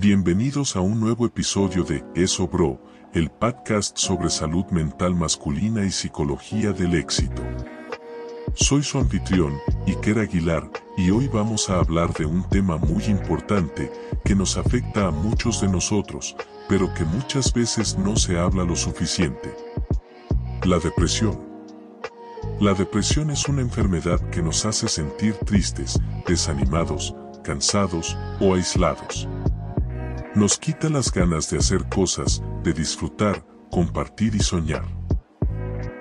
Bienvenidos a un nuevo episodio de Eso Bro, el podcast sobre salud mental masculina y psicología del éxito. Soy su anfitrión, Iker Aguilar, y hoy vamos a hablar de un tema muy importante que nos afecta a muchos de nosotros, pero que muchas veces no se habla lo suficiente. La depresión. La depresión es una enfermedad que nos hace sentir tristes, desanimados, cansados o aislados. Nos quita las ganas de hacer cosas, de disfrutar, compartir y soñar.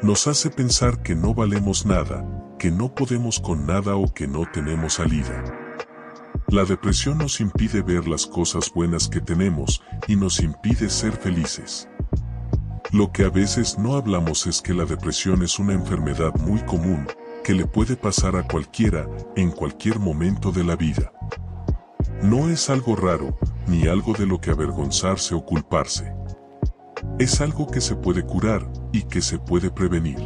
Nos hace pensar que no valemos nada, que no podemos con nada o que no tenemos salida. La depresión nos impide ver las cosas buenas que tenemos y nos impide ser felices. Lo que a veces no hablamos es que la depresión es una enfermedad muy común, que le puede pasar a cualquiera, en cualquier momento de la vida. No es algo raro, ni algo de lo que avergonzarse o culparse. Es algo que se puede curar y que se puede prevenir.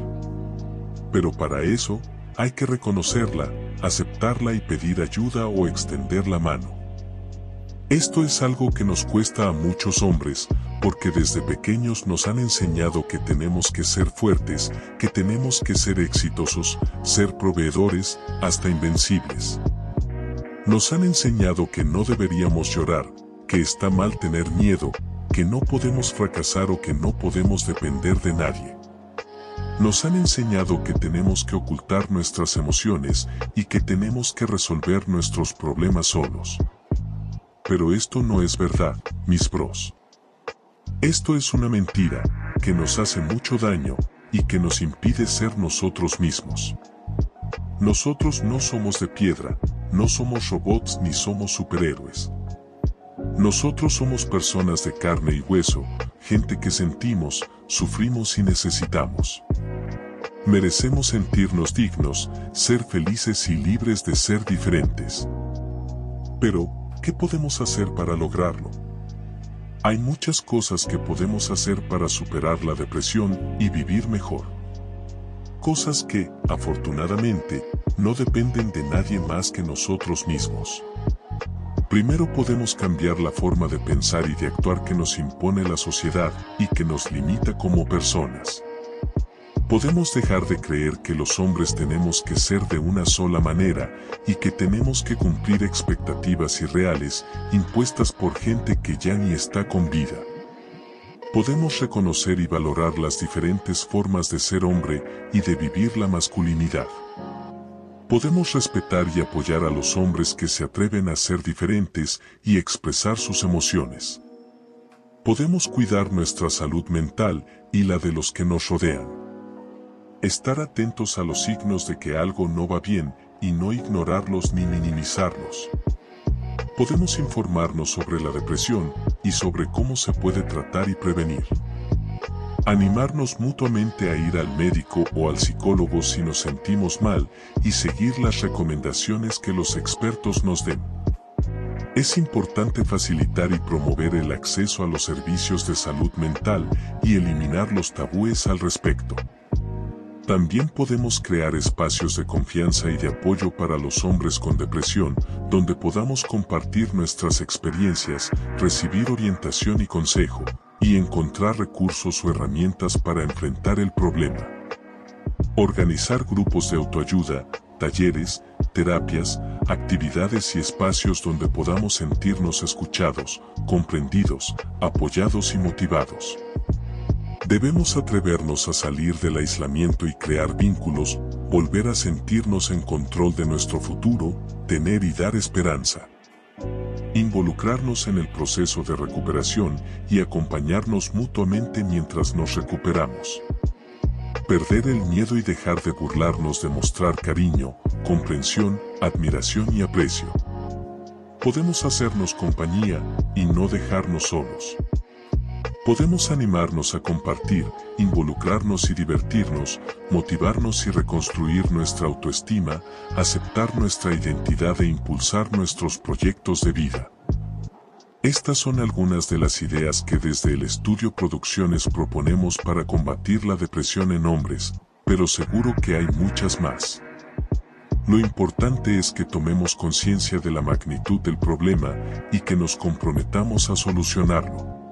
Pero para eso, hay que reconocerla, aceptarla y pedir ayuda o extender la mano. Esto es algo que nos cuesta a muchos hombres, porque desde pequeños nos han enseñado que tenemos que ser fuertes, que tenemos que ser exitosos, ser proveedores, hasta invencibles. Nos han enseñado que no deberíamos llorar, que está mal tener miedo, que no podemos fracasar o que no podemos depender de nadie. Nos han enseñado que tenemos que ocultar nuestras emociones y que tenemos que resolver nuestros problemas solos. Pero esto no es verdad, mis bros. Esto es una mentira, que nos hace mucho daño, y que nos impide ser nosotros mismos. Nosotros no somos de piedra, no somos robots ni somos superhéroes. Nosotros somos personas de carne y hueso, gente que sentimos, sufrimos y necesitamos. Merecemos sentirnos dignos, ser felices y libres de ser diferentes. Pero, ¿qué podemos hacer para lograrlo? Hay muchas cosas que podemos hacer para superar la depresión y vivir mejor. Cosas que, afortunadamente, no dependen de nadie más que nosotros mismos. Primero podemos cambiar la forma de pensar y de actuar que nos impone la sociedad y que nos limita como personas. Podemos dejar de creer que los hombres tenemos que ser de una sola manera y que tenemos que cumplir expectativas irreales impuestas por gente que ya ni está con vida. Podemos reconocer y valorar las diferentes formas de ser hombre y de vivir la masculinidad. Podemos respetar y apoyar a los hombres que se atreven a ser diferentes y expresar sus emociones. Podemos cuidar nuestra salud mental y la de los que nos rodean. Estar atentos a los signos de que algo no va bien y no ignorarlos ni minimizarlos. Podemos informarnos sobre la depresión y sobre cómo se puede tratar y prevenir. Animarnos mutuamente a ir al médico o al psicólogo si nos sentimos mal y seguir las recomendaciones que los expertos nos den. Es importante facilitar y promover el acceso a los servicios de salud mental y eliminar los tabúes al respecto. También podemos crear espacios de confianza y de apoyo para los hombres con depresión, donde podamos compartir nuestras experiencias, recibir orientación y consejo, y encontrar recursos o herramientas para enfrentar el problema. Organizar grupos de autoayuda, talleres, terapias, actividades y espacios donde podamos sentirnos escuchados, comprendidos, apoyados y motivados. Debemos atrevernos a salir del aislamiento y crear vínculos, volver a sentirnos en control de nuestro futuro, tener y dar esperanza involucrarnos en el proceso de recuperación y acompañarnos mutuamente mientras nos recuperamos. Perder el miedo y dejar de burlarnos de mostrar cariño, comprensión, admiración y aprecio. Podemos hacernos compañía y no dejarnos solos. Podemos animarnos a compartir, involucrarnos y divertirnos, motivarnos y reconstruir nuestra autoestima, aceptar nuestra identidad e impulsar nuestros proyectos de vida. Estas son algunas de las ideas que desde el estudio Producciones proponemos para combatir la depresión en hombres, pero seguro que hay muchas más. Lo importante es que tomemos conciencia de la magnitud del problema y que nos comprometamos a solucionarlo.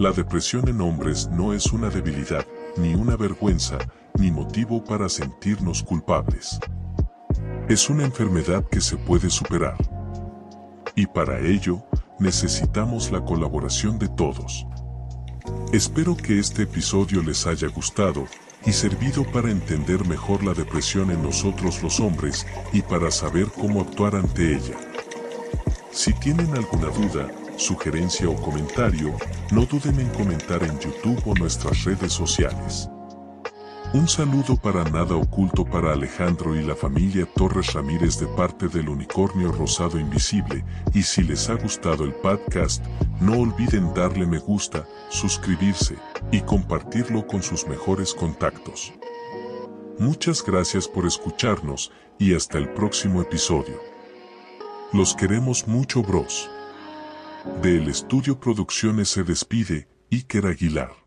La depresión en hombres no es una debilidad, ni una vergüenza, ni motivo para sentirnos culpables. Es una enfermedad que se puede superar. Y para ello, necesitamos la colaboración de todos. Espero que este episodio les haya gustado y servido para entender mejor la depresión en nosotros los hombres y para saber cómo actuar ante ella. Si tienen alguna duda, sugerencia o comentario, no duden en comentar en YouTube o nuestras redes sociales. Un saludo para nada oculto para Alejandro y la familia Torres Ramírez de parte del Unicornio Rosado Invisible, y si les ha gustado el podcast, no olviden darle me gusta, suscribirse, y compartirlo con sus mejores contactos. Muchas gracias por escucharnos, y hasta el próximo episodio. Los queremos mucho bros. Del estudio Producciones se despide, Iker Aguilar.